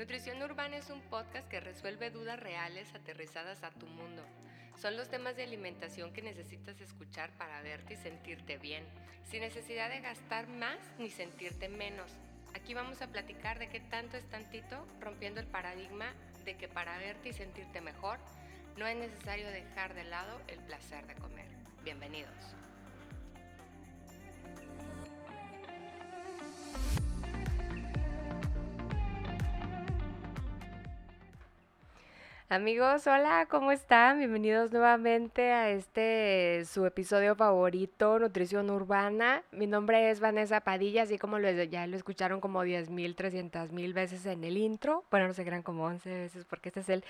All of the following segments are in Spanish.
Nutrición Urbana es un podcast que resuelve dudas reales aterrizadas a tu mundo. Son los temas de alimentación que necesitas escuchar para verte y sentirte bien, sin necesidad de gastar más ni sentirte menos. Aquí vamos a platicar de qué tanto es tantito, rompiendo el paradigma de que para verte y sentirte mejor no es necesario dejar de lado el placer de comer. Bienvenidos. Amigos, hola, ¿cómo están? Bienvenidos nuevamente a este su episodio favorito, Nutrición Urbana. Mi nombre es Vanessa Padilla, así como lo, ya lo escucharon como 10 mil, 300 mil veces en el intro. Bueno, no se crean como 11 veces porque este es el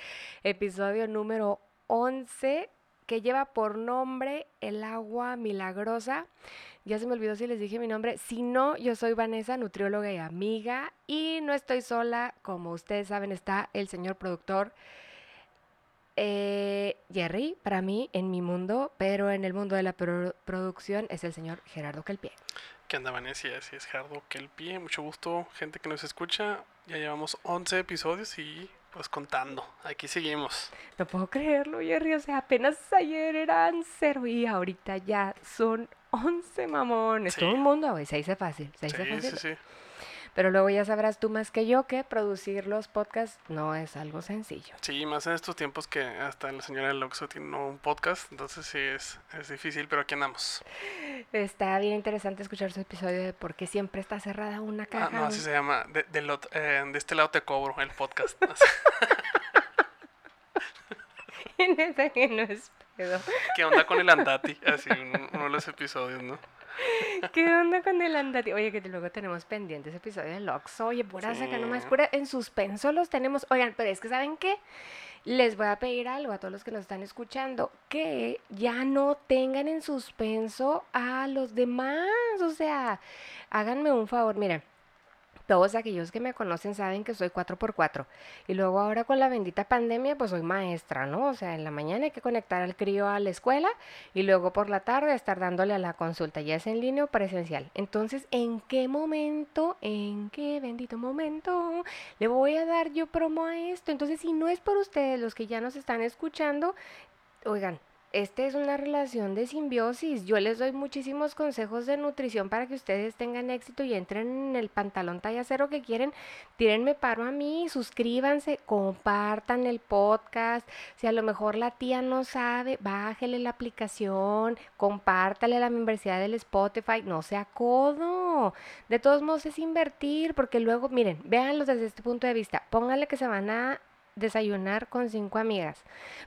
episodio número 11 que lleva por nombre El agua milagrosa. Ya se me olvidó si les dije mi nombre. Si no, yo soy Vanessa, nutrióloga y amiga. Y no estoy sola, como ustedes saben, está el señor productor eh, Jerry, para mí, en mi mundo, pero en el mundo de la producción es el señor Gerardo Kelpie. ¿Qué onda, Vanessa? Así es, Gerardo Kelpie. Mucho gusto, gente que nos escucha. Ya llevamos 11 episodios y pues contando. Aquí seguimos. No puedo creerlo, Jerry. O sea, apenas ayer eran cero y ahorita ya son 11 mamones. Todo el mundo, güey. Se dice fácil. Se dice fácil. Sí, sí. Pero luego ya sabrás tú más que yo que producir los podcasts no es algo sencillo. Sí, más en estos tiempos que hasta la señora Loxo tiene un podcast, entonces sí es, es difícil, pero aquí andamos. Está bien interesante escuchar su episodio de por qué siempre está cerrada una caja. Ah, no, así se llama. De, eh, de este lado te cobro el podcast. en ese que no es pedo. ¿Qué onda con el Andati? Así, uno de los episodios, ¿no? ¿Qué onda con el andati? Oye, que luego tenemos pendientes episodio de Lox. Oye, pura saca nomás, pura en suspenso los tenemos. Oigan, pero es que ¿saben qué? Les voy a pedir algo a todos los que nos están escuchando, que ya no tengan en suspenso a los demás. O sea, háganme un favor, miren todos aquellos que me conocen saben que soy 4x4. Y luego ahora con la bendita pandemia, pues soy maestra, ¿no? O sea, en la mañana hay que conectar al crío a la escuela y luego por la tarde estar dándole a la consulta, ya es en línea o presencial. Entonces, ¿en qué momento, en qué bendito momento le voy a dar yo promo a esto? Entonces, si no es por ustedes los que ya nos están escuchando, oigan, esta es una relación de simbiosis. Yo les doy muchísimos consejos de nutrición para que ustedes tengan éxito y entren en el pantalón talla cero que quieren. Tírenme paro a mí, suscríbanse, compartan el podcast. Si a lo mejor la tía no sabe, bájele la aplicación, compártale la membresía del Spotify. No sea codo. De todos modos es invertir porque luego, miren, véanlos desde este punto de vista. Pónganle que se van a desayunar con cinco amigas,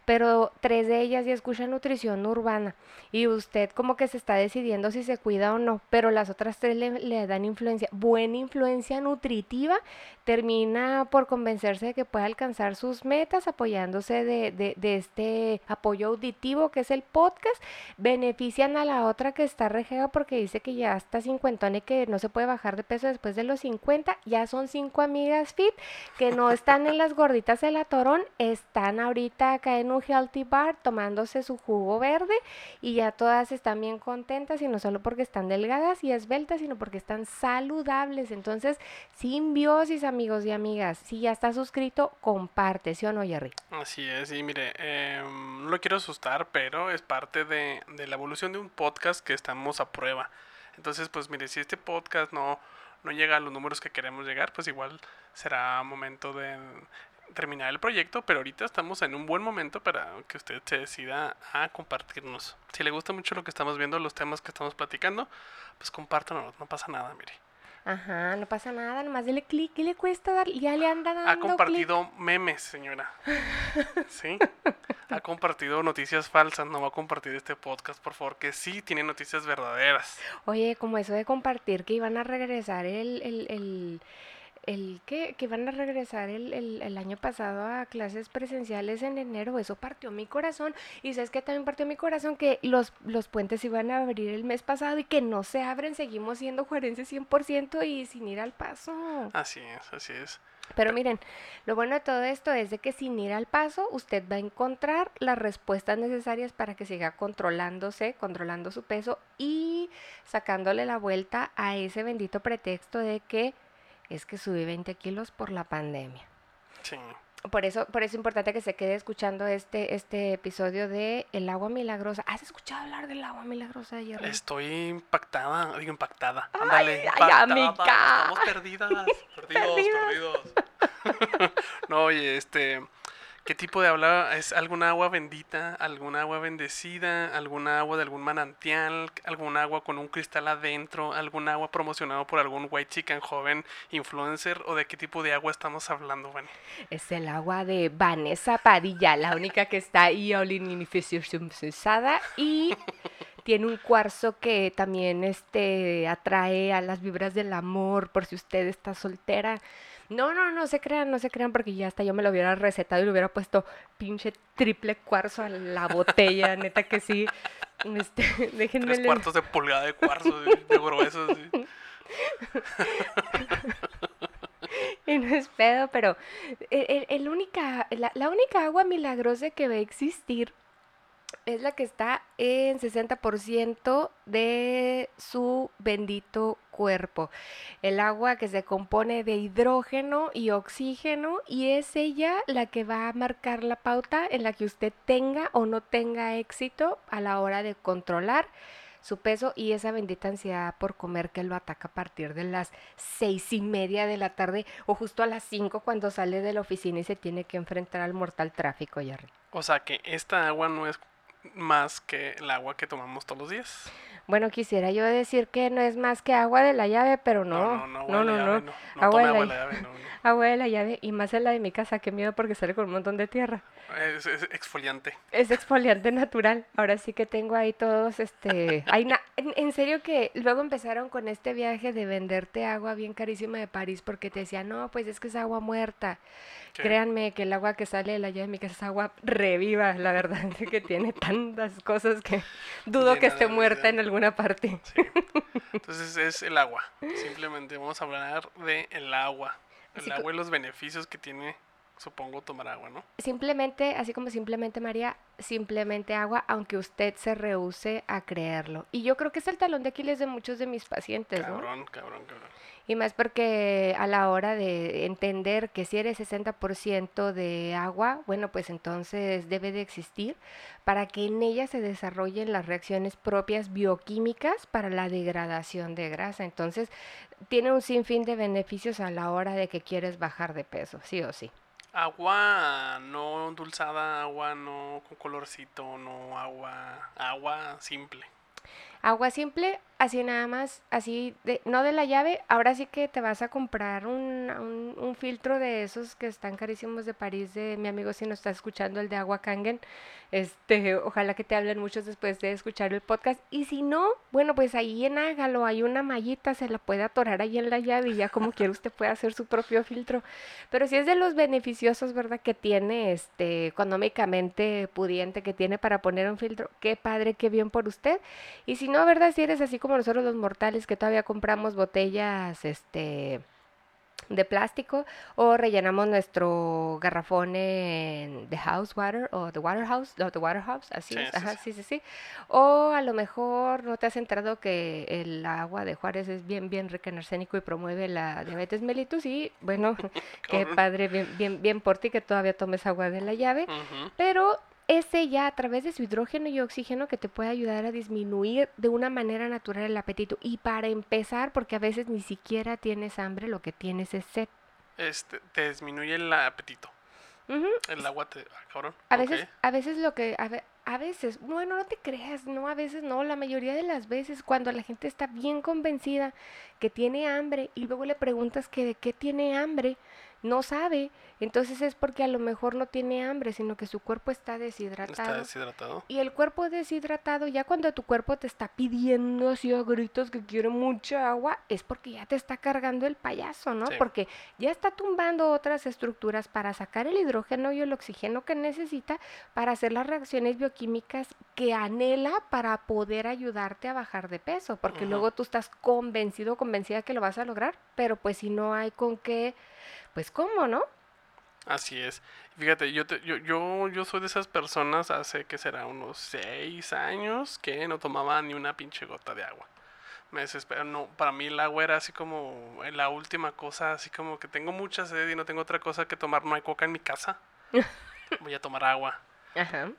pero tres de ellas ya escuchan nutrición urbana y usted como que se está decidiendo si se cuida o no, pero las otras tres le, dan influencia, buena influencia nutritiva, termina por convencerse de que puede alcanzar sus metas apoyándose de, este apoyo auditivo que es el podcast, benefician a la otra que está regega porque dice que ya está cincuentona y que no se puede bajar de peso después de los 50, ya son cinco amigas fit que no están en las gorditas de la Torón están ahorita acá en un healthy bar tomándose su jugo verde y ya todas están bien contentas y no solo porque están delgadas y esbeltas, sino porque están saludables. Entonces, simbiosis amigos y amigas, si ya está suscrito, comparte, ¿sí o no, Jerry? Así es, y mire, em, no lo quiero asustar, pero es parte de, de la evolución de un podcast que estamos a prueba. Entonces, pues mire, si este podcast no, no llega a los números que queremos llegar, pues igual será momento de terminar el proyecto, pero ahorita estamos en un buen momento para que usted se decida a compartirnos. Si le gusta mucho lo que estamos viendo, los temas que estamos platicando, pues compártanos, no pasa nada, mire. Ajá, no pasa nada, nomás dele clic, ¿qué le cuesta dar? Ya le anda dando Ha compartido memes, señora. ¿Sí? Ha compartido noticias falsas, no va a compartir este podcast, por favor, que sí tiene noticias verdaderas. Oye, como eso de compartir que iban a regresar el, el, el el que, que van a regresar el, el, el, año pasado a clases presenciales en enero, eso partió mi corazón. Y sabes que también partió mi corazón que los, los puentes iban a abrir el mes pasado y que no se abren, seguimos siendo juarenses 100% y sin ir al paso. Así es, así es. Pero miren, lo bueno de todo esto es de que sin ir al paso, usted va a encontrar las respuestas necesarias para que siga controlándose, controlando su peso y sacándole la vuelta a ese bendito pretexto de que es que subí 20 kilos por la pandemia. Sí. Por eso, por eso es importante que se quede escuchando este, este episodio de El agua milagrosa. ¿Has escuchado hablar del agua milagrosa, Jerry? Estoy impactada, digo impactada. Ay, Ándale, ay, impactada. amiga. Estamos perdidas, perdidos, perdidos. no, oye, este, ¿qué tipo de agua es? ¿Alguna agua bendita? ¿Alguna agua bendecida? ¿Alguna agua de algún manantial? ¿Algún agua con un cristal adentro? ¿Algún agua promocionado por algún white chicken joven influencer? ¿O de qué tipo de agua estamos hablando, Vani? Es el agua de Vanessa Padilla, la única que está iolinifisada y tiene un cuarzo que también este atrae a las vibras del amor por si usted está soltera. No, no, no se crean, no se crean porque ya hasta yo me lo hubiera recetado y le hubiera puesto pinche triple cuarzo a la botella, neta que sí. Este, déjenme Tres cuartos de pulgada de cuarzo, de, grueso, sí. Y no es pedo, pero el, el- el única, la, la única agua milagrosa que va a existir es la que está en 60% de su bendito cuerpo. El agua que se compone de hidrógeno y oxígeno y es ella la que va a marcar la pauta en la que usted tenga o no tenga éxito a la hora de controlar su peso y esa bendita ansiedad por comer que lo ataca a partir de las seis y media de la tarde o justo a las cinco cuando sale de la oficina y se tiene que enfrentar al mortal tráfico, Jerry. O sea que esta agua no es más que el agua que tomamos todos los días. Bueno, quisiera yo decir que no es más que agua de la llave, pero no, no, no, no, no, Agua de la llave, no, agua de la llave y más en la de mi casa, qué miedo porque sale con un montón de tierra. Es, es exfoliante. Es exfoliante natural. Ahora sí que tengo ahí todos, este... Hay na- en, en serio que luego empezaron con este viaje de venderte agua bien carísima de París porque te decían, no, pues es que es agua muerta. Créanme que el agua que sale de la llave de mi casa es agua reviva, la verdad, que tiene tantas cosas que dudo que esté muerta en alguna parte. Sí. Entonces es el agua. Simplemente vamos a hablar de el agua. El agua y los beneficios que tiene, supongo, tomar agua, ¿no? Simplemente, así como simplemente María, simplemente agua, aunque usted se rehúse a creerlo. Y yo creo que es el talón de Aquiles de muchos de mis pacientes, ¿no? Cabrón, cabrón, cabrón. Y más porque a la hora de entender que si eres 60% de agua, bueno, pues entonces debe de existir para que en ella se desarrollen las reacciones propias bioquímicas para la degradación de grasa. Entonces, tiene un sinfín de beneficios a la hora de que quieres bajar de peso, sí o sí. Agua no endulzada, agua no con colorcito, no agua, agua simple. Agua simple, así nada más, así, de, no de la llave, ahora sí que te vas a comprar un, un, filtro de esos que están carísimos de París, de mi amigo si nos está escuchando, el de Agua Kangen, este, ojalá que te hablen muchos después de escuchar el podcast, y si no, bueno, pues ahí en Hágalo hay una mallita, se la puede atorar ahí en la llave y ya como quiera usted puede hacer su propio filtro, pero si es de los beneficiosos, ¿verdad? Que tiene, este, económicamente pudiente, que tiene para poner un filtro, qué padre, qué bien por usted, y si no, ¿verdad? Si eres así como nosotros los mortales que todavía compramos botellas, este, de plástico o rellenamos nuestro garrafón en The House Water o The Water House, no, The Water House, así Sí, es, ajá, sí. sí, sí. O a lo mejor no te has enterado que el agua de Juárez es bien, bien rica en arsénico y promueve la diabetes mellitus y bueno, qué padre, bien, bien, bien por ti que todavía tomes agua de la llave. Ujú. Pero es ella a través de su hidrógeno y oxígeno que te puede ayudar a disminuir de una manera natural el apetito. Y para empezar, porque a veces ni siquiera tienes hambre, lo que tienes es sed. Este, te disminuye el apetito. El agua te... ah, cabrón. A veces, a veces lo que, a, ve- a veces, bueno, no te creas, no, a veces no, la mayoría de las veces cuando la gente está bien convencida que tiene hambre y luego le preguntas que de qué tiene hambre, no sabe, entonces es porque a lo mejor no tiene hambre, sino que su cuerpo está deshidratado. Está deshidratado. Y el cuerpo deshidratado, ya cuando tu cuerpo te está pidiendo así a gritos que quiere mucha agua, es porque ya te está cargando el payaso, ¿no? Sí. Porque ya está tumbando otras estructuras para sacar el hidrógeno y el oxígeno que necesita para hacer las reacciones bioquímicas que anhela para poder ayudarte a bajar de peso. Porque luego tú estás convencido, convencida que lo vas a lograr, pero pues si no hay con qué, pues cómo, ¿no? Así es. Fíjate, yo, te- yo, yo, yo soy de esas personas hace que será unos seis años que no tomaba ni una pinche gota de agua. me desespera. No, para mí el agua era así como la última cosa, así como que tengo mucha sed y no tengo otra cosa que tomar, no hay coca en mi casa. Voy a tomar agua.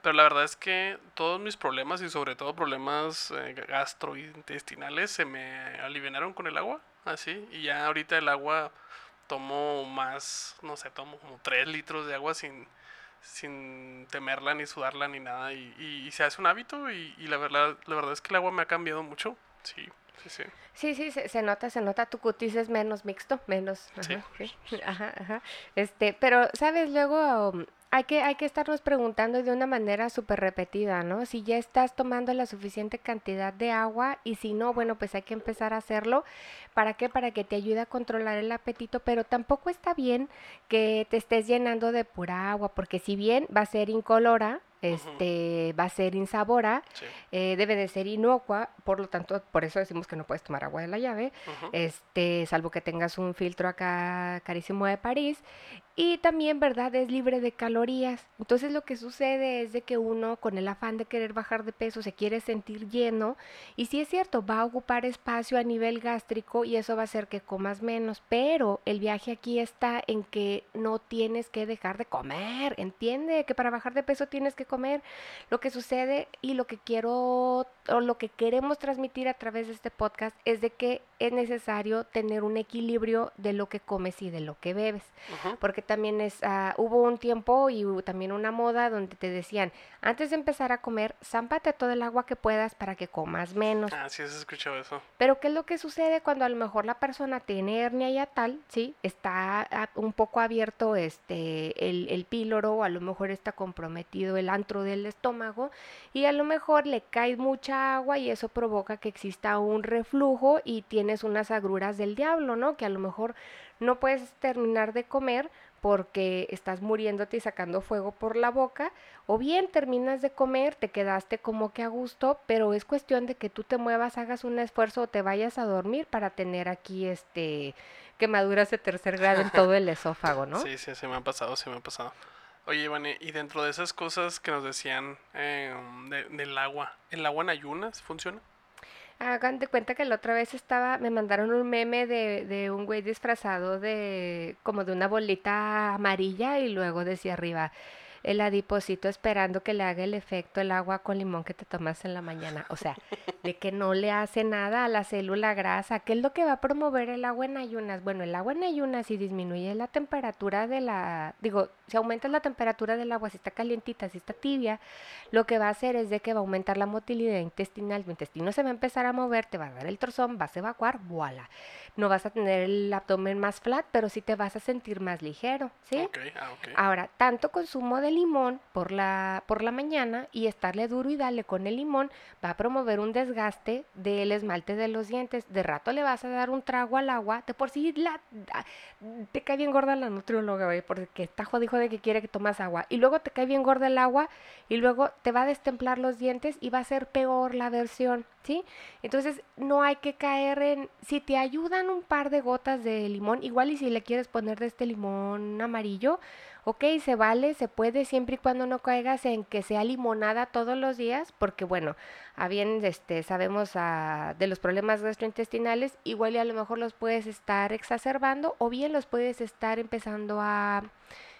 Pero la verdad es que todos mis problemas y sobre todo problemas eh, gastrointestinales se me aliviaron con el agua, así. Y ya ahorita el agua tomo más, no sé, tomo como 3 litros de agua sin, sin temerla ni sudarla ni nada. Y, se hace un hábito y, la, verdad, la verdad es que el agua me ha cambiado mucho, sí. Sí, sí. Sí, sí, se, nota, se nota, tu cutis es menos mixto, menos. sí. Ajá, ajá. Este, pero, ¿sabes? Luego, hay que, hay que estarnos preguntando de una manera súper repetida, ¿no? Si ya estás tomando la suficiente cantidad de agua y si no, bueno, pues hay que empezar a hacerlo. ¿Para qué? Para que te ayude a controlar el apetito, pero tampoco está bien que te estés llenando de pura agua, porque si bien va a ser incolora, este, va a ser insabora, eh, debe de ser inocua, por lo tanto, por eso decimos que no puedes tomar agua de la llave, este, salvo que tengas un filtro acá carísimo de París, y también, ¿verdad? Es libre de calorías. Entonces lo que sucede es de que uno con el afán de querer bajar de peso se quiere sentir lleno y si es cierto, va a ocupar espacio a nivel gástrico y eso va a hacer que comas menos, pero el viaje aquí está en que no tienes que dejar de comer, entiende que para bajar de peso tienes que comer. Lo que sucede y lo que quiero o lo que queremos transmitir a través de este podcast es de que es necesario tener un equilibrio de lo que comes y de lo que bebes. Porque también es, ah, hubo un tiempo y hubo también una moda donde te decían, antes de empezar a comer, zámpate todo el agua que puedas para que comas menos. Ah, sí, has escuchado eso. Pero ¿qué es lo que sucede cuando a lo mejor la persona tiene hernia y tal, ¿sí? Está un poco abierto este, el, el píloro, o a lo mejor está comprometido el antro del estómago y a lo mejor le cae mucha agua y eso provoca que exista un reflujo y tienes unas agruras del diablo, ¿no? Que a lo mejor no puedes terminar de comer porque estás muriéndote y sacando fuego por la boca, o bien terminas de comer, te quedaste como que a gusto, pero es cuestión de que tú te muevas, hagas un esfuerzo o te vayas a dormir para tener aquí este quemaduras de tercer grado en todo el esófago, ¿no? Sí, sí, se me ha pasado, se me ha pasado. Oye, Ivane, y dentro de esas cosas que nos decían eh, del agua, ¿el agua en ayunas funciona? Hagan de cuenta que la otra vez estaba, me mandaron un meme de, de un güey disfrazado de como de una bolita amarilla y luego decía arriba, el adiposito esperando que le haga el efecto el agua con limón que te tomas en la mañana. O sea, de que no le hace nada a la célula grasa. ¿Qué es lo que va a promover el agua en ayunas? Bueno, el agua en ayunas si disminuye la temperatura de la, digo, si aumenta la temperatura del agua, si está calientita, si está tibia, lo que va a hacer es de que va a aumentar la motilidad intestinal. Tu intestino se va a empezar a mover, te va a dar el trozón, vas a evacuar, voilà no vas a tener el abdomen más flat, pero sí te vas a sentir más ligero, ¿sí? Ah, Ahora, tanto consumo limón por la, por la mañana y estarle duro y darle con el limón va a promover un desgaste del esmalte de los dientes. De rato le vas a dar un trago al agua, de por sí la, ah, te cae bien gorda la nutrióloga, porque está jodido de que quiere que tomas agua. Y luego te cae bien gorda el agua y luego te va a destemplar los dientes y va a ser peor la versión. ¿Sí? Entonces no hay que caer en, si te ayudan un par de gotas de limón, igual y si le quieres poner de este limón amarillo, ok, se vale, se puede siempre y cuando no caigas en que sea limonada todos los días, porque bueno, a bien este, sabemos ah, de los problemas gastrointestinales, igual y a lo mejor los puedes estar exacerbando o bien los puedes estar empezando a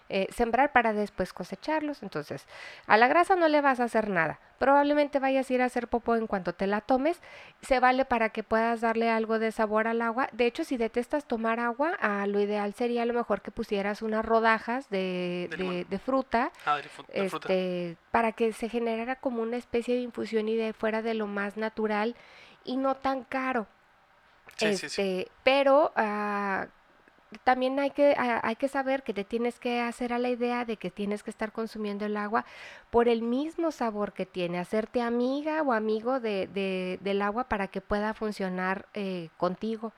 eh, sembrar para después cosecharlos. Entonces, a la grasa no le vas a hacer nada. Probablemente vayas a ir a hacer popó en cuanto te la tomes. Se vale para que puedas darle algo de sabor al agua. De hecho, si detestas tomar agua, ah, lo ideal sería a lo mejor que pusieras unas rodajas de, fruta, ah, este, para que se generara como una especie de infusión y de fuera de lo más natural y no tan caro. este, Pero uh, también hay que, hay que saber que te tienes que hacer a la idea de que tienes que estar consumiendo el agua por el mismo sabor que tiene, hacerte amiga o amigo de, del agua para que pueda funcionar eh, contigo.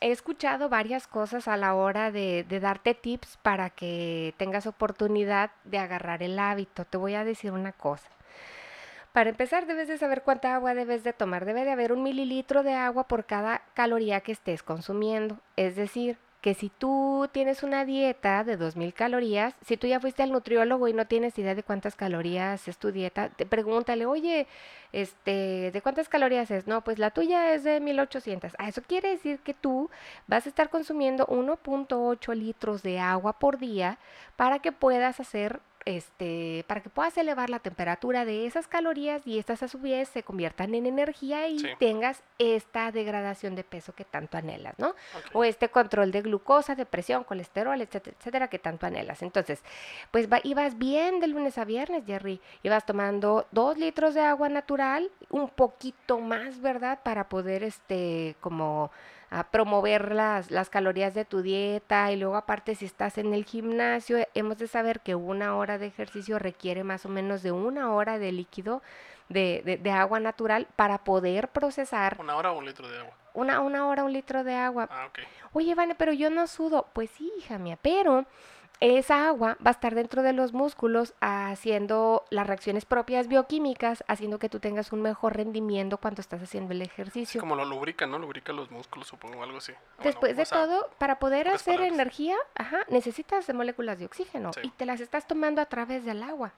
he escuchado varias cosas a la hora de, de, darte tips para que tengas oportunidad de agarrar el hábito. Te voy a decir una cosa. Para empezar, debes de saber cuánta agua debes de tomar. Debe de haber un mililitro de agua por cada caloría que estés consumiendo. Es decir, que si tú tienes una dieta de 2000 calorías, si tú ya fuiste al nutriólogo y no tienes idea de cuántas calorías es tu dieta, te pregúntale, oye, este, ¿de cuántas calorías es? No, pues la tuya es de 1800. Ah, eso quiere decir que tú vas a estar consumiendo 1.8 litros de agua por día para que puedas hacer este, para que puedas elevar la temperatura de esas calorías y estas a su vez se conviertan en energía y Sí. tengas esta degradación de peso que tanto anhelas, ¿no? O este control de glucosa, de presión, colesterol, etcétera, etcétera, que tanto anhelas. Entonces, pues va- ibas bien de lunes a viernes, Jerry. Ibas tomando dos litros de agua natural, un poquito más, ¿verdad? Para poder, este, como a promover las, las calorías de tu dieta y luego aparte si estás en el gimnasio, eh, hemos de saber que una hora de ejercicio requiere más o menos de una hora de líquido de, de- de agua natural para poder procesar ¿Una hora o un litro de agua? una, una hora un litro de agua. Ah, ok. Oye, Vane, pero yo no sudo. Pues sí, hija mía, pero esa agua va a estar dentro de los músculos haciendo las reacciones propias bioquímicas, haciendo que tú tengas un mejor rendimiento cuando estás haciendo el ejercicio. como lo lubrica, ¿no? Lubrica los músculos, supongo, algo así. Bueno, Después de todo, para poder hacer palabras. energía, ajá, necesitas de moléculas de oxígeno Sí. y te las estás tomando a través del agua.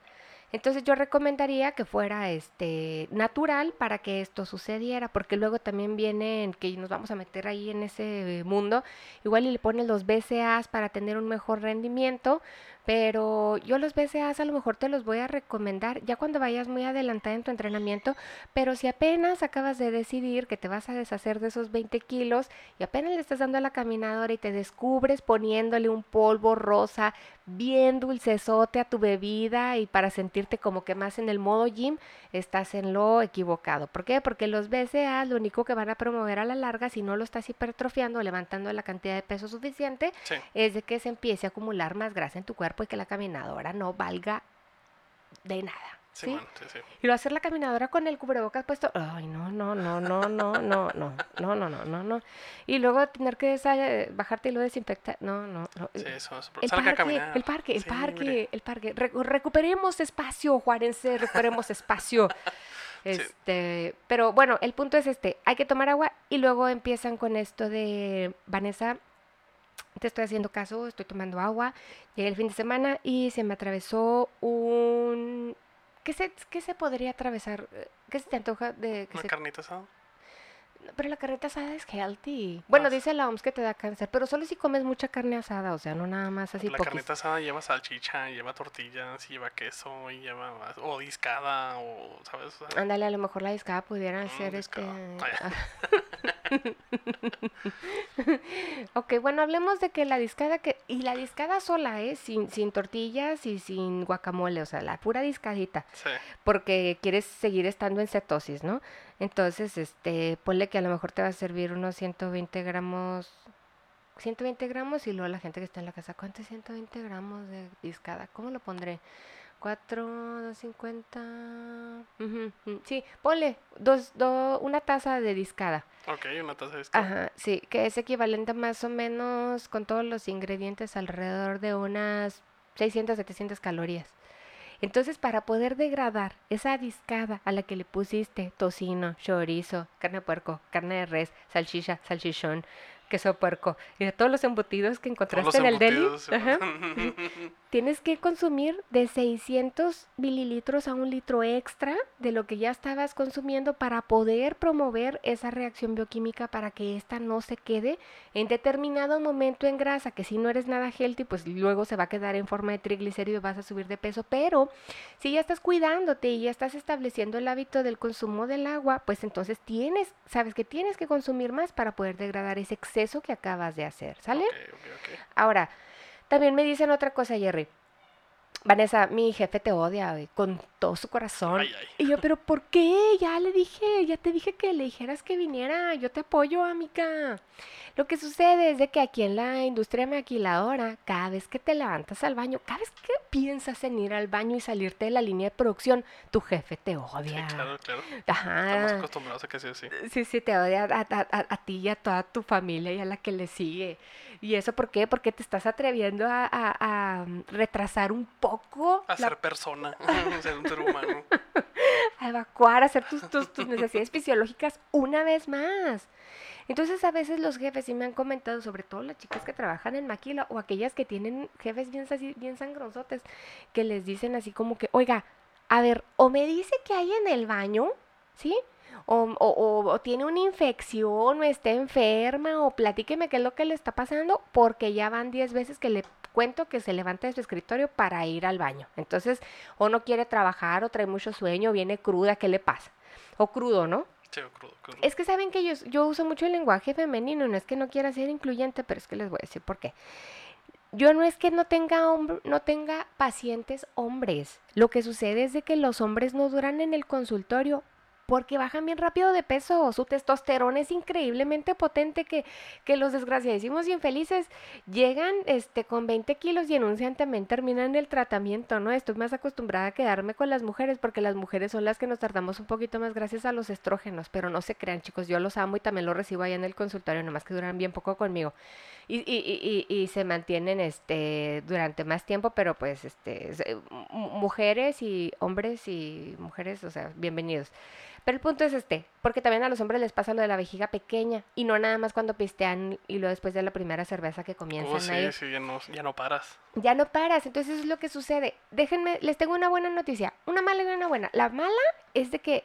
Entonces yo recomendaría que fuera este natural para que esto sucediera, porque luego también vienen que nos vamos a meter ahí en ese mundo, igual y le pones los BCAAs para tener un mejor rendimiento, pero yo los BCAAs a lo mejor te los voy a recomendar ya cuando vayas muy adelantada en tu entrenamiento, pero si apenas acabas de decidir que te vas a deshacer de esos 20 kilos y apenas le estás dando a la caminadora y te descubres poniéndole un polvo rosa bien dulcesote a tu bebida y para sentirte como que más en el modo gym, estás en lo equivocado. ¿Por qué? Porque los BCAAs lo único que van a promover a la larga, si no lo estás hipertrofiando, levantando la cantidad de peso suficiente, Sí. es de que se empiece a acumular más grasa en tu cuerpo y que la caminadora no valga de nada. Sí, ¿sí? bueno, sí, sí. Y lo hacer la caminadora con el cubrebocas puesto. Ay, no, no, no, no, no, no, no, no, no, no, no, no. Y luego tener que bajarte y lo desinfectar. No, no, no. Sí, eso es. El parque, el parque, el parque, el parque. Re- recuperemos espacio, Juarense, recuperemos espacio. Este, pero bueno, el punto es este, hay que tomar agua y luego empiezan con esto de Vanessa, te estoy haciendo caso, estoy tomando agua, llegué el fin de semana y se me atravesó un ¿qué se, qué se podría atravesar? ¿Qué se te antoja de que Una se carnita asada. Pero la carnita asada es healthy. Bueno, Ah, dice la OMS que te da cáncer, pero solo si comes mucha carne asada, o sea, no nada más así la poquis. carnita asada lleva salchicha, lleva tortillas, lleva queso, y lleva o discada o sabes, Ándale, a lo mejor la discada pudiera Mm, ser este. discada. Ah, ok, bueno, hablemos de que la discada que. Y la discada sola, ¿eh? Sin, sin tortillas y sin guacamole, o sea, la pura discadita. sí. Porque quieres seguir estando en cetosis, ¿no? Entonces, este, ponle que a lo mejor te va a servir unos 120 gramos. 120 gramos y luego la gente que está en la casa, ¿cuánto es 120 gramos de discada? ¿Cómo lo pondré? 4, 250. ujú, ujú, Sí, ponle dos, do- una taza de discada. Ok, una taza de discada. Ajá, sí, que es equivalente más o menos con todos los ingredientes alrededor de unas 600, 700 calorías. Entonces, para poder degradar esa discada a la que le pusiste tocino, chorizo, carne de puerco, carne de res, salchicha, salchichón, queso puerco y de todos los embutidos que encontraste en el deli, ajá, tienes que consumir de 600 mililitros a un litro extra de lo que ya estabas consumiendo para poder promover esa reacción bioquímica para que ésta no se quede en determinado momento en grasa, que si no eres nada healthy, pues luego se va a quedar en forma de triglicérido y vas a subir de peso. Pero si ya estás cuidándote y ya estás estableciendo el hábito del consumo del agua, pues entonces tienes, sabes que tienes que consumir más para poder degradar ese exceso que acabas de hacer, ¿sale? Ok, ok, ok. Ahora, también me dicen otra cosa, Jerry. Vanessa, mi jefe te odia güey, con todo su corazón. Ay, ay. Y yo, pero ¿por qué? Ya le dije, ya te dije que le dijeras que viniera. Yo te apoyo, amiga. Lo que sucede es de que aquí en la industria maquiladora, cada vez que te levantas al baño, cada vez que piensas en ir al baño y salirte de la línea de producción, tu jefe te Sí, odia. claro, claro. Estamos acostumbrados a que sea así. Sí, sí, te odia a, a- a- a ti y a toda tu familia y a la que le sigue. ¿Y eso por qué? Porque te estás atreviendo a, retrasar un poco, A la- ser persona, a evacuar, a hacer tus, tus, tus necesidades fisiológicas una vez más. Entonces a veces los jefes sí me han comentado, sobre todo las chicas que trabajan en maquila o aquellas que tienen jefes bien, bien sangrosotes, que les dicen así como que, oiga, a ver, o me dice que hay en el baño, ¿sí? O- o tiene una infección, o está enferma, o platíqueme qué es lo que le está pasando, porque ya van 10 veces que le cuento que se levanta de su escritorio para ir al baño. Entonces, o no quiere trabajar, o trae mucho sueño, o viene cruda, ¿qué le pasa? O crudo, ¿no? Sí, crudo, crudo. Es que saben que yo, yo uso mucho el lenguaje femenino, no es que no quiera ser incluyente, pero es que les voy a decir por qué. Yo no es que no tenga, no tenga pacientes hombres. Lo que sucede es de que los hombres no duran en el consultorio porque bajan bien rápido de peso. Su testosterona es increíblemente potente que, que los desgraciadísimos y infelices llegan este, con 20 kilos y en santiamén terminan el tratamiento, ¿no? Estoy más acostumbrada a quedarme con las mujeres porque las mujeres son las que nos tardamos un poquito más gracias a los estrógenos, pero no se crean, chicos, yo los amo y también los recibo allá en el consultorio, nomás que duran bien poco conmigo. Y, y, y, y- se mantienen este durante más tiempo, pero pues este es- mu- mujeres y hombres y mujeres, o sea, bienvenidos. Pero el punto es este, porque también a los hombres les pasa lo de la vejiga pequeña y no nada más cuando pistean y luego después de la primera cerveza que comienzan Oh, sí, sí, ya no, ya no paras. Ya no paras, entonces eso es lo que sucede. Déjenme, les tengo una buena noticia, una mala y una buena. La mala es de que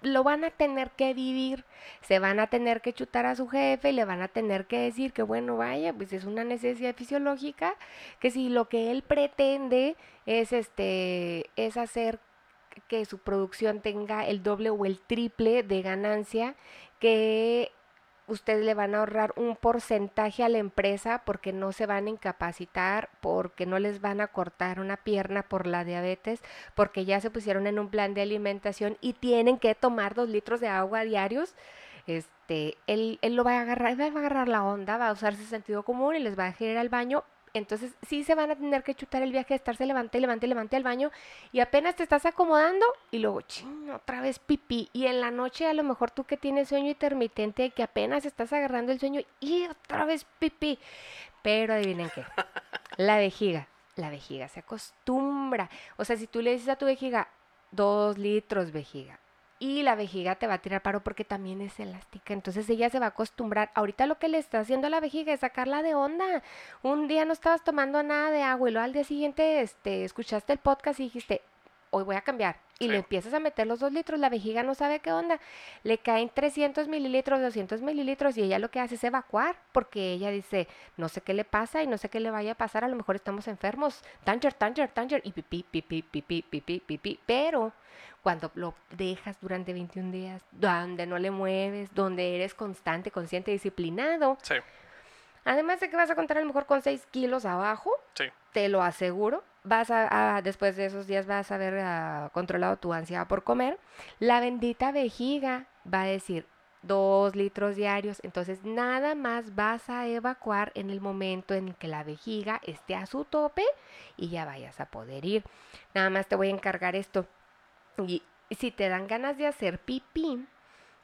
lo van a tener que vivir, se van a tener que chutar a su jefe, le van a tener que decir que bueno, vaya, pues es una necesidad fisiológica, que si lo que él pretende es este es hacer que su producción tenga el doble o el triple de ganancia, que ustedes le van a ahorrar un porcentaje a la empresa porque no se van a incapacitar, porque no les van a cortar una pierna por la diabetes, porque ya se pusieron en un plan de alimentación y tienen que tomar dos litros de agua diarios. Este, él, él lo va a agarrar, él va a agarrar la onda, va a usar su sentido común y les va a ir al baño. Entonces sí se van a tener que chutar el viaje de estarse levante, levante, levante al baño y apenas te estás acomodando y luego, ching, otra vez pipí. Y en la noche a lo mejor tú que tienes sueño intermitente, que apenas estás agarrando el sueño y otra vez pipí. Pero adivinen qué, la vejiga, la vejiga se acostumbra. O sea, si tú le dices a tu vejiga, dos litros vejiga, y la vejiga te va a tirar paro porque también es elástica. Entonces ella se va a acostumbrar. Ahorita lo que le está haciendo a la vejiga es sacarla de onda. Un día no estabas tomando nada de agua y luego al día siguiente este, escuchaste el podcast y dijiste, hoy voy a cambiar. Y le Sí. empiezas a meter los dos litros, la vejiga no sabe qué onda. Le caen 300 mililitros, 200 mililitros y ella lo que hace es evacuar porque ella dice, no sé qué le pasa y no sé qué le vaya a pasar, a lo mejor estamos enfermos. Tanger, tanger, tanger y pipí, pipí, pipí, pipí, pipí. Pero cuando lo dejas durante 21 días, donde no le mueves, donde eres constante, consciente, disciplinado, Sí, además de que vas a contar a lo mejor con 6 kilos abajo, sí. te lo aseguro. Vas a, después de esos días vas a haber ah, controlado tu ansiedad por comer. La bendita vejiga va a decir dos litros diarios. Entonces nada más vas a evacuar en el momento en el que la vejiga esté a su tope y ya vayas a poder ir. Nada más te voy a encargar esto. Y si te dan ganas de hacer pipí,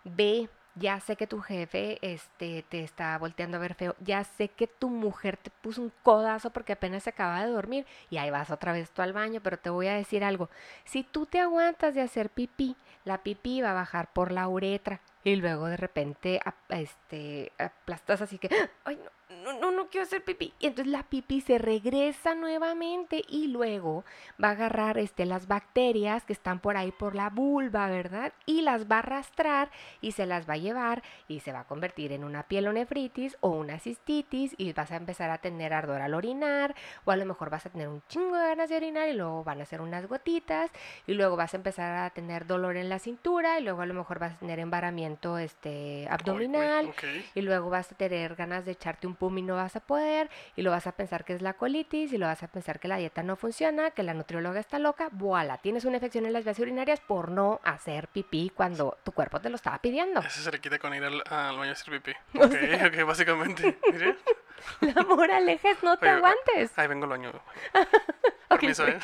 ve. Ya sé que tu jefe este, te está volteando a ver feo. Ya sé que tu mujer te puso un codazo porque apenas se acaba de dormir. Y ahí vas otra vez tú al baño. Pero te voy a decir algo. Si tú te aguantas de hacer pipí, la pipí va a bajar por la uretra. Y luego de repente este, aplastas así que, ay, no, no, no, no quiero hacer pipí. Y entonces la pipí se regresa nuevamente y luego va a agarrar este, las bacterias que están por ahí por la vulva, ¿verdad? Y las va a arrastrar y se las va a llevar y se va a convertir en una pielonefritis o una cistitis y vas a empezar a tener ardor al orinar o a lo mejor vas a tener un chingo de ganas de orinar y luego van a ser unas gotitas y luego vas a empezar a tener dolor en la cintura y luego a lo mejor vas a tener embaramiento este, abdominal y luego vas a tener ganas de echarte un pum no vas a poder, y lo vas a pensar que es la colitis, y lo vas a pensar que la dieta no funciona, que la nutrióloga está loca, voilà, tienes una infección en las vías urinarias por no hacer pipí cuando tu cuerpo te lo estaba pidiendo. Ese se le quita con ir al, al baño a hacer pipí. Ok, ok, básicamente. Mire. La moraleja es no te Oye, aguantes. Ahí vengo al baño. Permiso, ¿eh?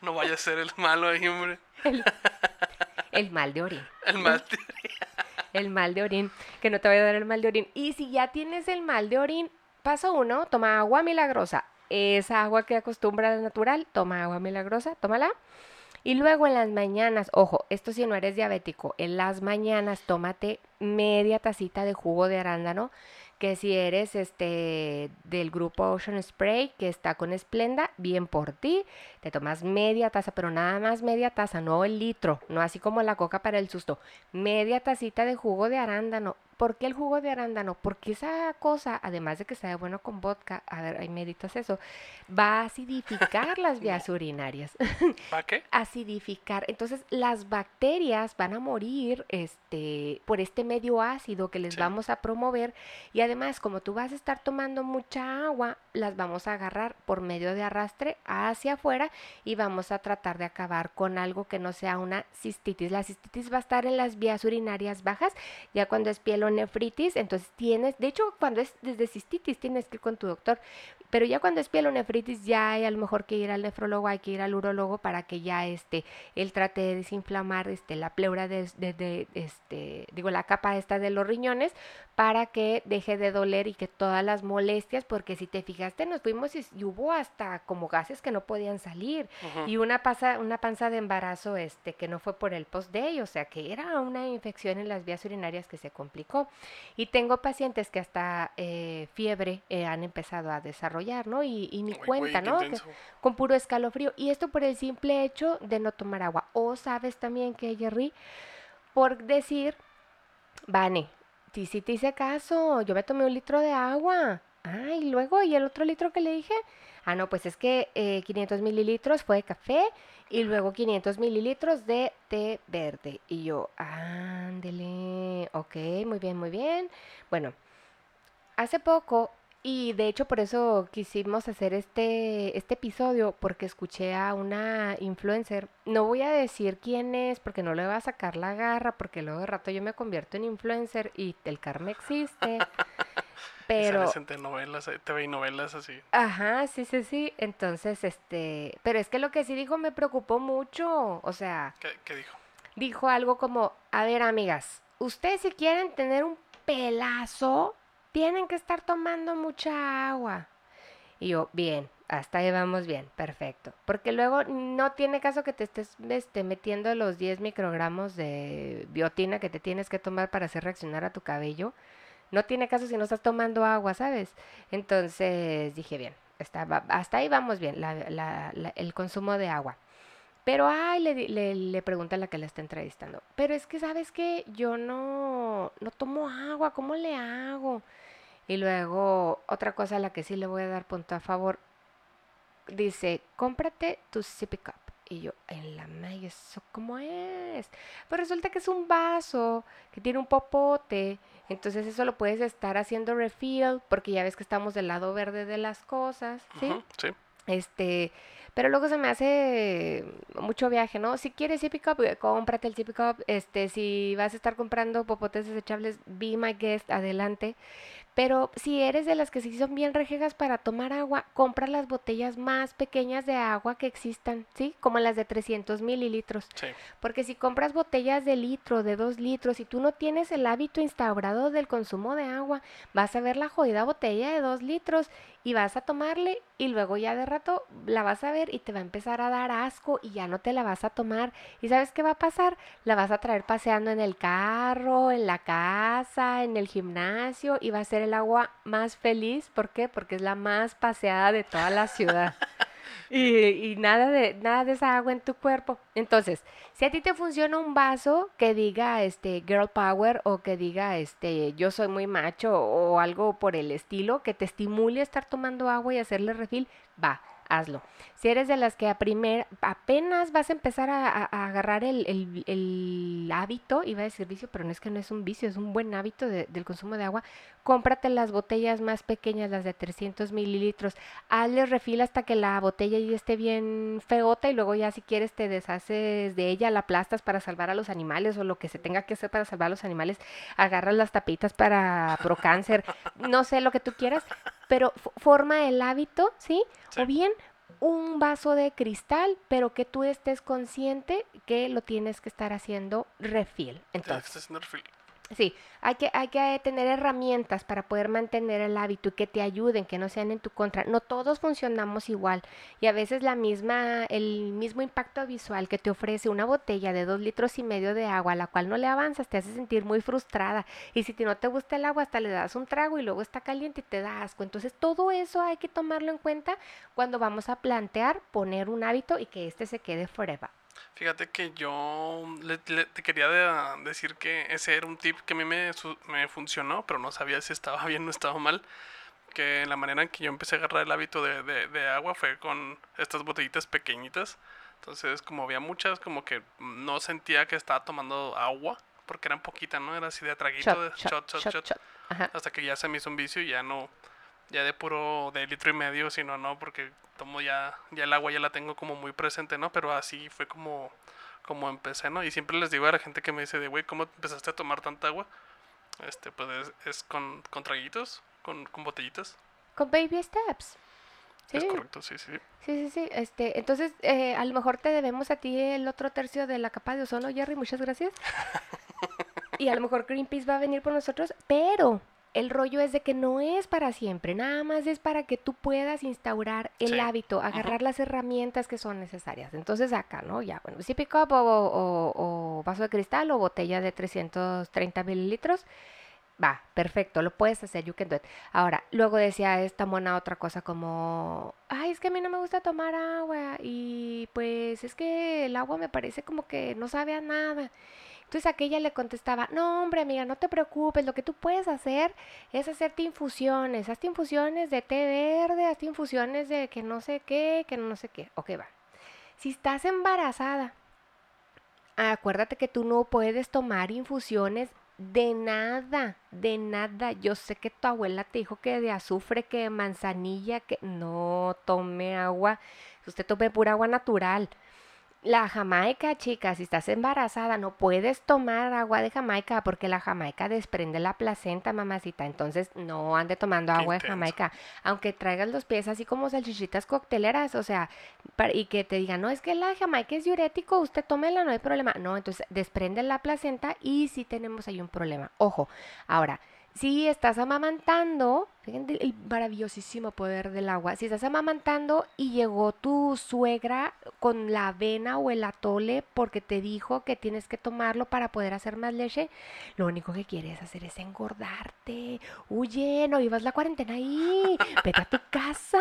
no vaya a ser el malo ahí, hombre. El mal de orín. El mal. El mal de orín, que no te vaya a dar el mal de orín. Y si ya tienes el mal de orín, paso uno, toma agua milagrosa. Esa agua que acostumbra al natural, toma agua milagrosa, tómala. Y luego en las mañanas, ojo, esto si no eres diabético, en las mañanas tómate media tacita de jugo de arándano que si eres este del grupo Ocean Spray que está con Splenda, bien por ti, te tomas media taza, pero nada más media taza, no el litro, no así como la coca para el susto, media tacita de jugo de arándano. ¿Por qué el jugo de arándano? Porque esa cosa, además de que sabe bueno con vodka, a ver, ahí meditas eso, va a acidificar las vías urinarias. ¿Va qué? Acidificar. Entonces, las bacterias van a morir este, por este medio ácido que les Sí. vamos a promover. Y además, como tú vas a estar tomando mucha agua, las vamos a agarrar por medio de arrastre hacia afuera y vamos a tratar de acabar con algo que no sea una cistitis. La cistitis va a estar en las vías urinarias bajas, ya cuando es pielonefritis, entonces tienes, de hecho, cuando es desde cistitis tienes que ir con tu doctor, pero ya cuando es pielonefritis ya hay a lo mejor que ir al nefrólogo, hay que ir al urólogo para que ya este él trate de desinflamar este la pleura de, de- de, este digo la capa esta de los riñones para que deje de doler y que todas las molestias, porque si te fijaste nos fuimos y, y hubo hasta como gases que no podían salir y una panza, una panza de embarazo este que no fue por el post-day, o sea que era una infección en las vías urinarias que se complicó. Y tengo pacientes que hasta eh, fiebre eh, han empezado a desarrollar, ¿no? Y, y ni Uy, cuenta, ¿no? Que- con puro escalofrío. Y esto por el simple hecho de no tomar agua. O sabes también que Jerry, por decir, Vane, ti sí te hice caso, yo me tomé un litro de agua. Ah, y luego, ¿y el otro litro que le dije? Ah, no, pues es que eh, 500 mililitros fue de café y luego 500 mililitros de té verde. Y yo, ándele, ok, muy bien, muy bien. Bueno, hace poco, y de hecho por eso quisimos hacer este, este episodio, porque escuché a una influencer, no voy a decir quién es, porque no le voy a sacar la garra, porque luego de rato yo me convierto en influencer y el karma existe. Pero, sales en telenovelas, eh, TV y novelas así. ajá, sí, sí, sí. Entonces, este, pero es que lo que sí dijo me preocupó mucho. O sea, ¿Qué, qué dijo? dijo algo como, a ver, amigas, ustedes si quieren tener un pelazo, tienen que estar tomando mucha agua. Y yo, bien, hasta ahí vamos bien, perfecto. Porque luego no tiene caso que te estés este, metiendo los 10 microgramos de biotina que te tienes que tomar para hacer reaccionar a tu cabello. No tiene caso si no estás tomando agua, ¿sabes? Entonces dije, bien, está, va- hasta ahí vamos bien, la- el consumo de agua. Pero, ay, le, le, le pregunta a la que la está entrevistando. Pero es que, ¿sabes qué? Yo no, no tomo agua, ¿cómo le hago? Y luego, otra cosa a la que sí le voy a dar punto a favor, dice, cómprate tu sippy cup. Y yo, en la madre, ¿eso cómo es? Pues resulta que es un vaso que tiene un popote. Entonces eso lo puedes estar haciendo refill, porque ya ves que estamos del lado verde de las cosas, ¿sí? Sí. Este, pero luego se me hace mucho viaje, ¿no? Si quieres Zippy Cup, eh, cómprate el Zippy Cup. Este, si vas a estar comprando popotes desechables, be my guest, adelante. Pero si eres de las que sí son bien rejegas para tomar agua, compra las botellas más pequeñas de agua que existan, ¿sí? Como las de 300 mililitros. Sí. Porque si compras botellas de litro, de dos litros, y tú no tienes el hábito instaurado del consumo de agua, vas a ver la jodida botella de dos litros y vas a tomarle y luego ya de rato la vas a ver y te va a empezar a dar asco y ya no te la vas a tomar. ¿Y sabes qué va a pasar? La vas a traer paseando en el carro, en la casa, en el gimnasio y va a ser el agua más feliz. ¿Por qué? Porque es la más paseada de toda la ciudad. Y, y nada de nada de esa agua en tu cuerpo. Entonces, si a ti te funciona un vaso que diga este girl power o que diga este yo soy muy macho o algo por el estilo que te estimule a estar tomando agua y hacerle refill, va, hazlo. Si eres de las que a primer, apenas vas a empezar a, a- a agarrar el, el- el hábito, iba a decir vicio, pero no es que no es un vicio, es un buen hábito de- del consumo de agua, cómprate las botellas más pequeñas, las de 300 mililitros, hazle refil hasta que la botella ya esté bien feota y luego ya si quieres te deshaces de ella, la aplastas para salvar a los animales o lo que se tenga que hacer para salvar a los animales, agarras las tapitas para pro cáncer, no sé lo que tú quieras, pero forma el hábito, ¿sí? Sí. O bien un vaso de cristal, pero que tú estés consciente que lo tienes que estar haciendo refil. Entonces, haciendo refill. Sí, hay que, hay que tener herramientas para poder mantener el hábito y que te ayuden, que no sean en tu contra. No todos funcionamos igual y a veces la misma, el mismo impacto visual que te ofrece una botella de dos litros y medio de agua a la cual no le avanzas te hace sentir muy frustrada y si no te gusta el agua hasta le das un trago y luego está caliente y te da asco. Entonces todo eso hay que tomarlo en cuenta cuando vamos a plantear poner un hábito y que este se quede forever. Fíjate que yo te quería decir que ese era un tip que a mí me, me, funcionó, pero no sabía si estaba bien o estaba mal. Que la manera en que yo empecé a agarrar el hábito de, de, agua fue con estas botellitas pequeñitas. Entonces, como había muchas, como que no sentía que estaba tomando agua, porque eran poquitas, ¿no? Era así de traguito, de shot, shot, shot. Hasta que ya se me hizo un vicio y ya no, ya de puro de litro y medio, sino no, porque tomo ya, ya el agua ya la tengo como muy presente, ¿no? Pero así fue como, como empecé, ¿no? Y siempre les digo a la gente que me dice de, güey, ¿cómo empezaste a tomar tanta agua? Este, pues es, con, con traguitos, con, con botellitas. Con baby steps. Sí. Es correcto, sí, sí. Sí, sí, sí. Este, entonces, eh, a lo mejor te debemos a ti el otro tercio de la capa de ozono, Jerry, muchas gracias. y a lo mejor Greenpeace va a venir por nosotros, pero el rollo es de que no es para siempre, nada más es para que tú puedas instaurar el hábito, agarrar las herramientas que son necesarias. Entonces acá, ¿no? Ya, bueno, si pick up o, vaso de cristal o botella de 330 mililitros, va, perfecto, lo puedes hacer, you can do it. Ahora, luego decía esta mona otra cosa como, ay, es que a mí no me gusta tomar agua y pues es que el agua me parece como que no sabe a nada. Entonces aquella le contestaba, no hombre amiga, no te preocupes, lo que tú puedes hacer es hacerte infusiones, hazte infusiones de té verde, hazte infusiones de que no sé qué, que no sé qué. Ok, va. Si estás embarazada, acuérdate que tú no puedes tomar infusiones de nada, de nada. Yo sé que tu abuela te dijo que de azufre, que de manzanilla, que no tome agua. Usted tome pura agua natural. La Jamaica, chicas, si estás embarazada, no puedes tomar agua de Jamaica porque la Jamaica desprende la placenta, mamacita. Entonces, no ande tomando agua de Jamaica. Aunque traigas los pies así como salchichitas cocteleras, o sea, y que te digan, no, es que la Jamaica es diurético, usted tómela, no hay problema. No, entonces desprende la placenta y sí tenemos ahí un problema. Ojo, ahora, si estás amamantando, fíjense el maravillosísimo poder del agua, si estás amamantando y llegó tu suegra con la avena o el atole porque te dijo que tienes que tomarlo para poder hacer más leche, lo único que quieres hacer es engordarte. Huye, no vivas la cuarentena ahí, vete a tu casa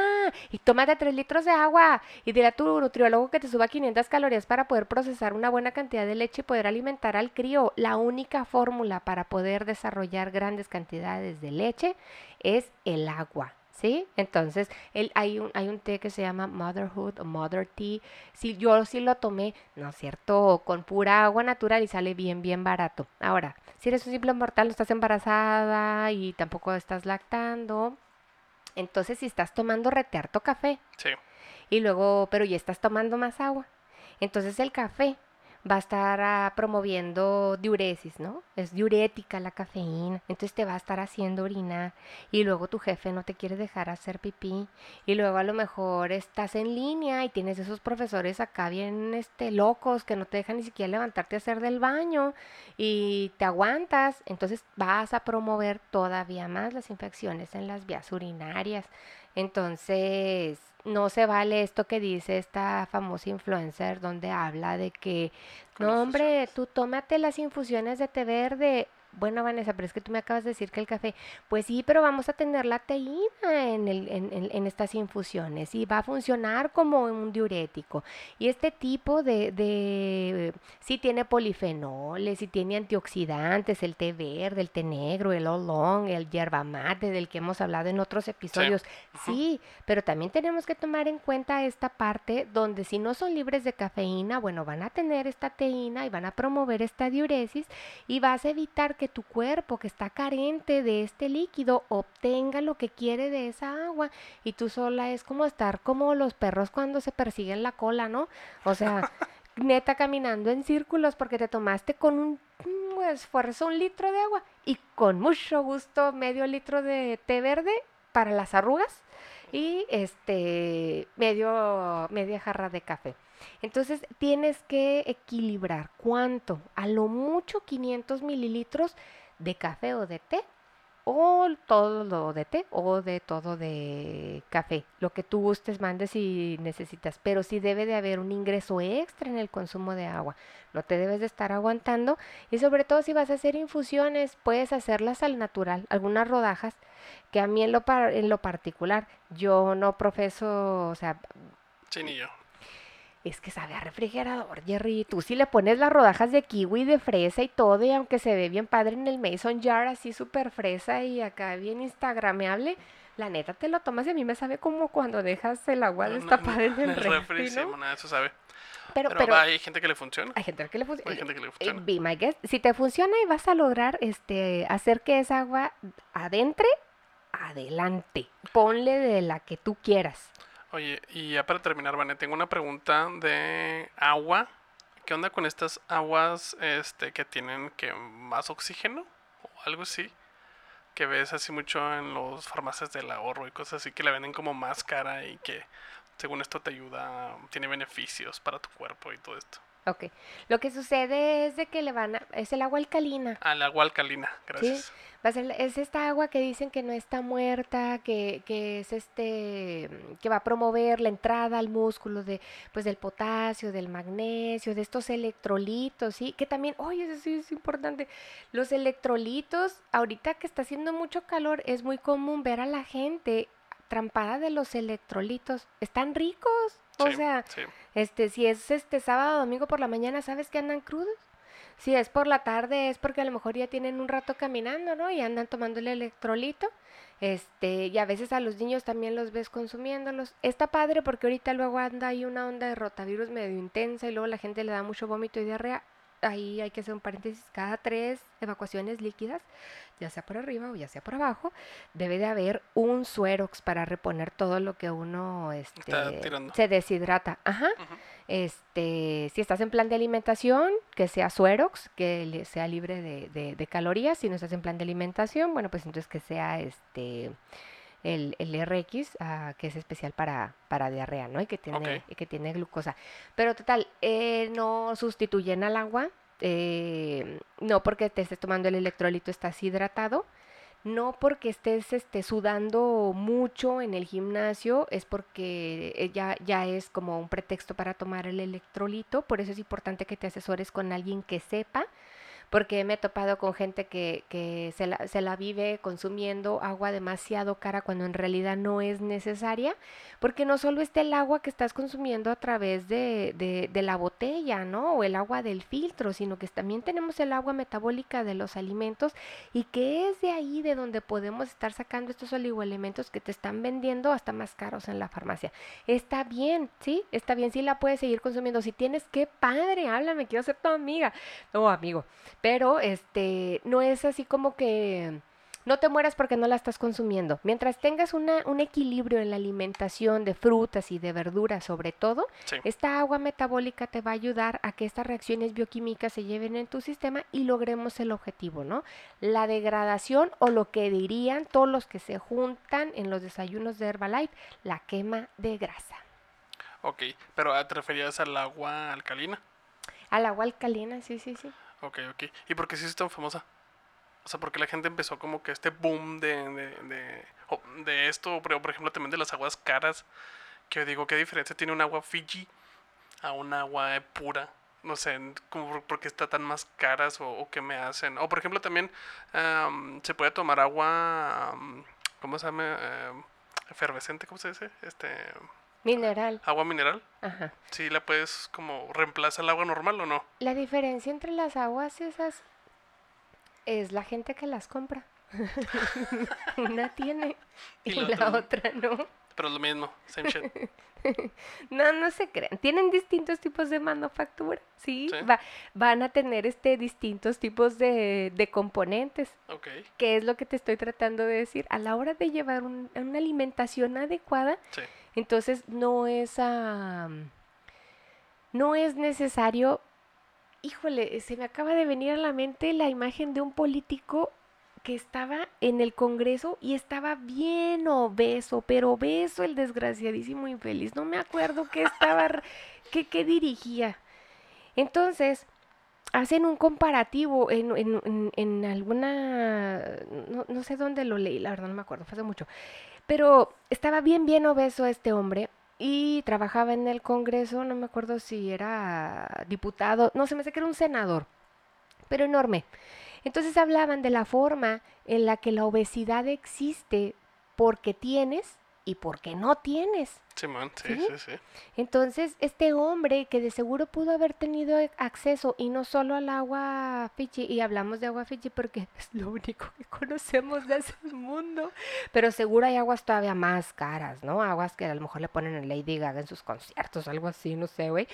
y tómate tres litros de agua y dile a tu nutriólogo que te suba 500 calorías para poder procesar una buena cantidad de leche y poder alimentar al crío. La única fórmula para poder desarrollar grandes cantidades de leche es el agua. ¿Sí? Entonces, el, hay, un, hay un té que se llama Motherhood o Mother Tea. Si yo sí lo tomé, ¿no es cierto? Con pura agua natural y sale bien, bien barato. Ahora, si eres un simple mortal, no estás embarazada y tampoco estás lactando, entonces si estás tomando retearto café. Sí. Y luego, pero ya estás tomando más agua. Entonces el café va a estar ah, promoviendo diuresis, ¿no? Es diurética la cafeína, entonces te va a estar haciendo orinar y luego tu jefe no te quiere dejar hacer pipí y luego a lo mejor estás en línea y tienes esos profesores acá bien este locos que no te dejan ni siquiera levantarte a hacer del baño y te aguantas, entonces vas a promover todavía más las infecciones en las vías urinarias. Entonces, no se vale esto que dice esta famosa influencer donde habla de que, no hombre, tú tómate las infusiones de té verde bueno, Vanessa, pero es que tú me acabas de decir que el café, pues sí, pero vamos a tener la teína en, el, en, en, estas infusiones y va a funcionar como un diurético. Y este tipo de, de sí tiene polifenoles, sí tiene antioxidantes, el té verde, el té negro, el oolong, el yerba mate, del que hemos hablado en otros episodios. Sí, pero también tenemos que tomar en cuenta esta parte donde si no son libres de cafeína, bueno, van a tener esta teína y van a promover esta diuresis y vas a evitar que tu cuerpo que está carente de este líquido obtenga lo que quiere de esa agua y tú sola es como estar como los perros cuando se persiguen la cola, ¿no? O sea, neta caminando en círculos porque te tomaste con un esfuerzo un litro de agua y con mucho gusto medio litro de té verde para las arrugas y este medio media jarra de café. Entonces tienes que equilibrar cuánto, a lo mucho 500 mililitros de café o de té o todo lo de té o de todo de café, lo que tú gustes, mandes si necesitas, pero sí debe de haber un ingreso extra en el consumo de agua, no te debes de estar aguantando y sobre todo si vas a hacer infusiones, puedes hacerlas al natural, algunas rodajas, que a mí en lo, en lo particular, yo no profeso, o sea... Sí, ni yo es que sabe a refrigerador, Jerry. Tú si le pones las rodajas de kiwi, de fresa y todo, y aunque se ve bien padre en el Mason Jar, así súper fresa y acá bien instagrameable, la neta te lo tomas y a mí me sabe como cuando dejas el agua destapada en el refri, ¿no? eso sabe. Pero, pero, hay gente que le funciona. Hay gente que le, funciona. Hay gente que le funciona. Be my guest. Si te funciona y vas a lograr este hacer que esa agua adentre, adelante. Ponle de la que tú quieras. Oye, y ya para terminar, Vane, tengo una pregunta de agua. ¿Qué onda con estas aguas este, que tienen que más oxígeno o algo así? Que ves así mucho en los farmacias del ahorro y cosas así que la venden como más cara y que según esto te ayuda, tiene beneficios para tu cuerpo y todo esto. Ok. Lo que sucede es de que le van a... Es el agua alcalina. Ah, el agua alcalina, gracias. ¿Sí? Va a ser, es esta agua que dicen que no está muerta, que, que es este... que va a promover la entrada al músculo de, pues, del potasio, del magnesio, de estos electrolitos, ¿sí? Que también, oye, eso sí es importante. Los electrolitos, ahorita que está haciendo mucho calor, es muy común ver a la gente trampada de los electrolitos. Están ricos. O sea, este, si es este sábado domingo por la mañana, ¿sabes que andan crudos? Si es por la tarde, es porque a lo mejor ya tienen un rato caminando, ¿no? Y andan tomando el electrolito. Este, y a veces a los niños también los ves consumiéndolos. Está padre porque ahorita luego anda ahí una onda de rotavirus medio intensa y luego la gente le da mucho vómito y diarrea ahí hay que hacer un paréntesis, cada tres evacuaciones líquidas, ya sea por arriba o ya sea por abajo, debe de haber un suerox para reponer todo lo que uno este, se deshidrata. Ajá. Este, si estás en plan de alimentación, que sea suerox, que sea libre de, de calorías. Si no estás en plan de alimentación, bueno, pues entonces que sea este el, el RX, ah, que es especial para, para diarrea, ¿no? Y que tiene, que tiene glucosa. Pero total, eh, no sustituyen al agua, eh, no porque te estés tomando el electrolito estás hidratado, no porque estés este, sudando mucho en el gimnasio, es porque eh, ya, ya es como un pretexto para tomar el electrolito, por eso es importante que te asesores con alguien que sepa porque me he topado con gente que, que se, la, se, la, vive consumiendo agua demasiado cara cuando en realidad no es necesaria, porque no solo está el agua que estás consumiendo a través de, de, la botella, ¿no? O el agua del filtro, sino que también tenemos el agua metabólica de los alimentos y que es de ahí de donde podemos estar sacando estos oligoelementos que te están vendiendo hasta más caros en la farmacia. Está bien, ¿sí? Está bien, sí la puedes seguir consumiendo. Si tienes, qué padre, háblame, quiero ser tu amiga. No, amigo. Pero este no es así como que no te mueras porque no la estás consumiendo. Mientras tengas una, un equilibrio en la alimentación de frutas y de verduras sobre todo, esta agua metabólica te va a ayudar a que estas reacciones bioquímicas se lleven en tu sistema y logremos el objetivo, ¿no? La degradación o lo que dirían todos los que se juntan en los desayunos de Herbalife, la quema de grasa. Ok, pero ¿te referías al agua alcalina? Al agua alcalina, sí, sí, sí. Ok, ok. ¿Y por qué sí es tan famosa? O sea, porque la gente empezó como que este boom de, de, de, esto, pero por ejemplo también de las aguas caras, que digo, ¿qué diferencia tiene un agua Fiji a un agua pura? No sé, como por qué está tan más caras o, qué me hacen. O por ejemplo también se puede tomar agua, ¿cómo se llama? efervescente, ¿cómo se dice? Este... Mineral. Agua mineral. Ajá. Sí, la puedes como reemplazar el agua normal o no. La diferencia entre las aguas esas es la gente que las compra. Una tiene y, la, otra no. Pero es lo mismo, same shit. no, no se crean. Tienen distintos tipos de manufactura, ¿sí? van a tener este distintos tipos de, de componentes. Ok. Que es lo que te estoy tratando de decir. A la hora de llevar una alimentación adecuada, sí. Entonces no es, no es necesario, híjole, se me acaba de venir a la mente la imagen de un político que estaba en el Congreso y estaba bien obeso, pero obeso el desgraciadísimo infeliz. No me acuerdo qué estaba, qué, qué dirigía. Entonces, hacen un comparativo en, en- en- en alguna, no, no sé dónde lo leí, la verdad no me acuerdo, fue hace mucho, pero estaba bien, bien obeso este hombre y trabajaba en el Congreso, no me acuerdo si era diputado, no se me hace que era un senador, pero enorme. Entonces hablaban de la forma en la que la obesidad existe porque tienes y porque no tienes. Sí, ¿Sí? sí, sí. Entonces, este hombre que de seguro pudo haber tenido e- acceso y no solo al agua Fiji, y hablamos de agua Fiji porque es lo único que conocemos de ese mundo, pero seguro hay aguas todavía más caras, ¿no? Aguas que a lo mejor le ponen a Lady Gaga en sus conciertos, algo así, no sé, güey.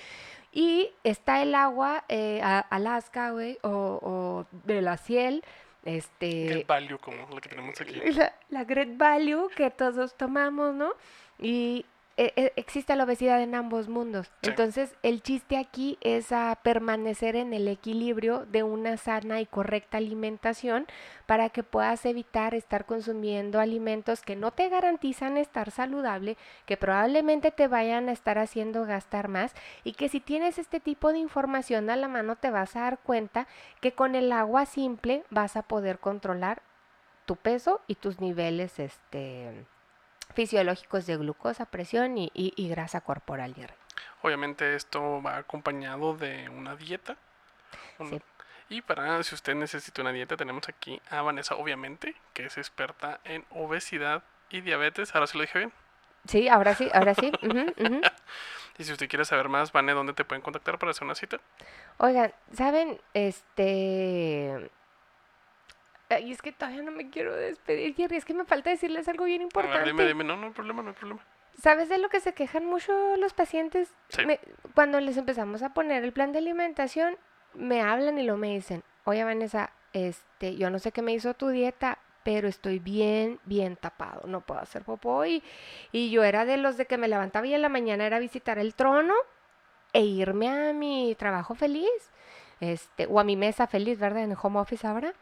Y está el agua eh, a- Alaska, güey, o, o de la Ciel, este... Get value como la que tenemos aquí. La, la Great Value que todos tomamos, ¿no? Y eh, eh, existe la obesidad en ambos mundos. Sí. Entonces, el chiste aquí es a permanecer en el equilibrio de una sana y correcta alimentación para que puedas evitar estar consumiendo alimentos que no te garantizan estar saludable, que probablemente te vayan a estar haciendo gastar más y que si tienes este tipo de información a la mano te vas a dar cuenta que con el agua simple vas a poder controlar tu peso y tus niveles este, fisiológicos de glucosa, presión y, y- y grasa corporal. Jerry. Obviamente esto va acompañado de una dieta. Un- Sí. Y para si usted necesita una dieta, tenemos aquí a Vanessa, obviamente, que es experta en obesidad y diabetes. Ahora sí lo dije bien. Sí, ahora sí, ahora sí. Y si usted quiere saber más, Vane, ¿dónde te pueden contactar para hacer una cita? Oigan, ¿saben? Este... Y es que todavía no me quiero despedir, Jerry. Es que me falta decirles algo bien A ver, importante. dime, dime. No, no hay problema, no hay problema. ¿Sabes de lo que se quejan mucho los pacientes? Sí. Me- cuando les empezamos a poner el plan de alimentación, me hablan y lo me dicen, oye Vanessa, este, yo no sé qué me hizo tu dieta, pero estoy bien, bien tapado, no puedo hacer popó y, y yo era de los de que me levantaba y en la mañana era visitar el trono e irme a mi trabajo feliz, este, o a mi mesa feliz, ¿verdad? En el home office ahora.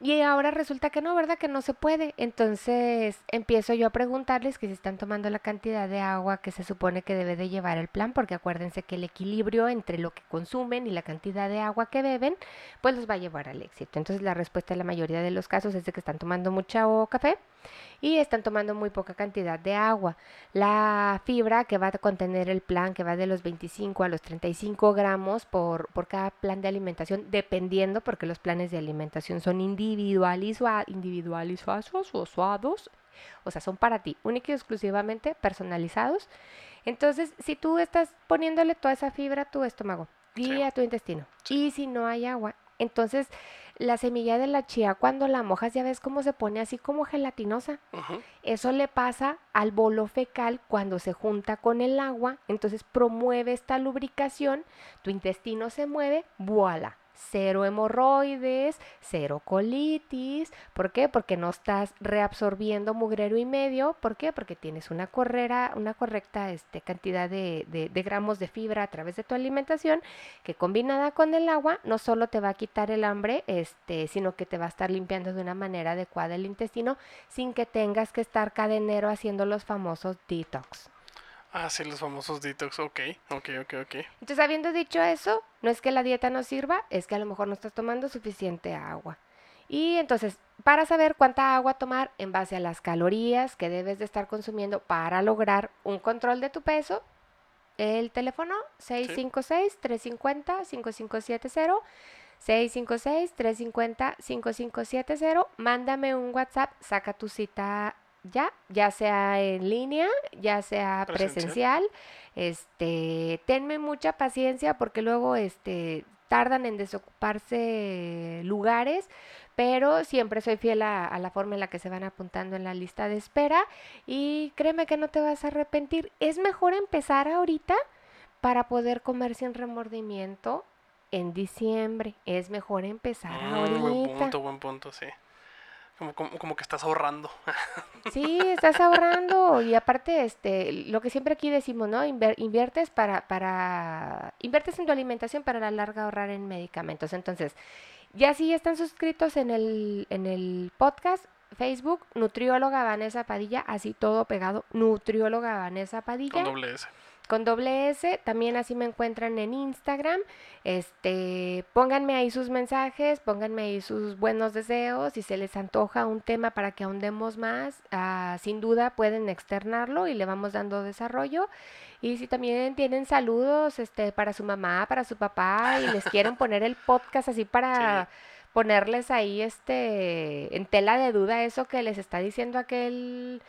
Y ahora resulta que no, ¿verdad? Que no se puede. Entonces empiezo yo a preguntarles que si están tomando la cantidad de agua que se supone que debe de llevar el plan, porque acuérdense que el equilibrio entre lo que consumen y la cantidad de agua que beben, pues los va a llevar al éxito. Entonces la respuesta en la mayoría de los casos es de que están tomando mucha o café y están tomando muy poca cantidad de agua. La fibra que va a contener el plan, que va de los 25 a los 35 gramos por, por cada plan de alimentación, dependiendo, porque los planes de alimentación son individualiza- individualizados, o sea, son para ti, única y exclusivamente personalizados. Entonces, si tú estás poniéndole toda esa fibra a tu estómago y Sí. a tu intestino, y si no hay agua, entonces la semilla de la chía cuando la mojas ya ves cómo se pone así como gelatinosa. Eso le pasa al bolo fecal cuando se junta con el agua, entonces promueve esta lubricación, tu intestino se mueve, voilà. Cero hemorroides, cero colitis. ¿Por qué? Porque no estás reabsorbiendo mugrero y medio. ¿Por qué? Porque tienes una, correra, una correcta este, cantidad de, de- de gramos de fibra a través de tu alimentación, que combinada con el agua no solo te va a quitar el hambre, este, sino que te va a estar limpiando de una manera adecuada el intestino sin que tengas que estar cadenero haciendo los famosos detox. Ah, sí, los famosos detox. Ok, ok, ok, ok. Entonces, habiendo dicho eso, no es que la dieta no sirva, es que a lo mejor no estás tomando suficiente agua. Y entonces, para saber cuánta agua tomar en base a las calorías que debes de estar consumiendo para lograr un control de tu peso, el teléfono 656-350-5570. 656-350-5570. Mándame un WhatsApp, saca tu cita ya, ya sea en línea, ya sea Presencial. presencial. Este, tenme mucha paciencia porque luego este tardan en desocuparse lugares, pero siempre soy fiel a, a la forma en la que se van apuntando en la lista de espera y créeme que no te vas a arrepentir. Es mejor empezar ahorita para poder comer sin remordimiento en diciembre. Es mejor empezar Mm, buen ahorita. punto, buen punto, sí. Como, como, como que estás ahorrando. Sí, estás ahorrando y aparte, este, lo que siempre aquí decimos, ¿no? Inviertes para, para, inviertes en tu alimentación para la larga ahorrar en medicamentos. Entonces, ya si están suscritos en el, en el podcast, Facebook, nutrióloga Vanessa Padilla, así todo pegado, nutrióloga Vanessa Padilla. Con doble S. Con doble S, también así me encuentran en Instagram. Este, pónganme ahí sus mensajes, pónganme ahí sus buenos deseos. Si se les antoja un tema para que ahondemos más, ah, sin duda pueden externarlo y le vamos dando desarrollo. Y si también tienen saludos este, para su mamá, para su papá y les quieren poner el podcast así para ponerles ahí este en tela de duda eso que les está diciendo aquel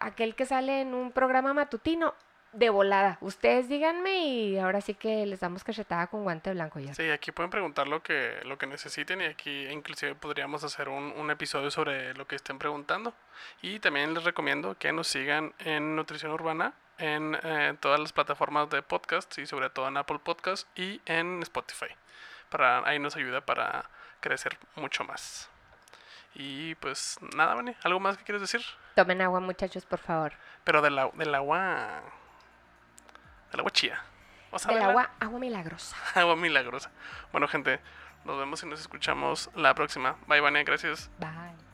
aquel que sale en un programa matutino de volada. Ustedes díganme y ahora sí que les damos cachetada con guante blanco ya. Sí, aquí pueden preguntar lo que, lo que necesiten y aquí inclusive podríamos hacer un, un episodio sobre lo que estén preguntando. Y también les recomiendo que nos sigan en Nutrición Urbana en eh, todas las plataformas de podcast y sobre todo en Apple Podcast y en Spotify. Para, ahí nos ayuda para crecer mucho más. Y pues nada, Vani, ¿algo más que quieres decir? Tomen agua, muchachos, por favor. Pero del, del agua. Del agua chía. O sea, Del agua, agua milagrosa. agua milagrosa. Bueno, gente, nos vemos y nos escuchamos la próxima. Bye, Vania, gracias. Bye.